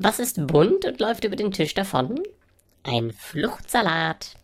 Was ist bunt und läuft über den Tisch davon? Ein Fluchtsalat.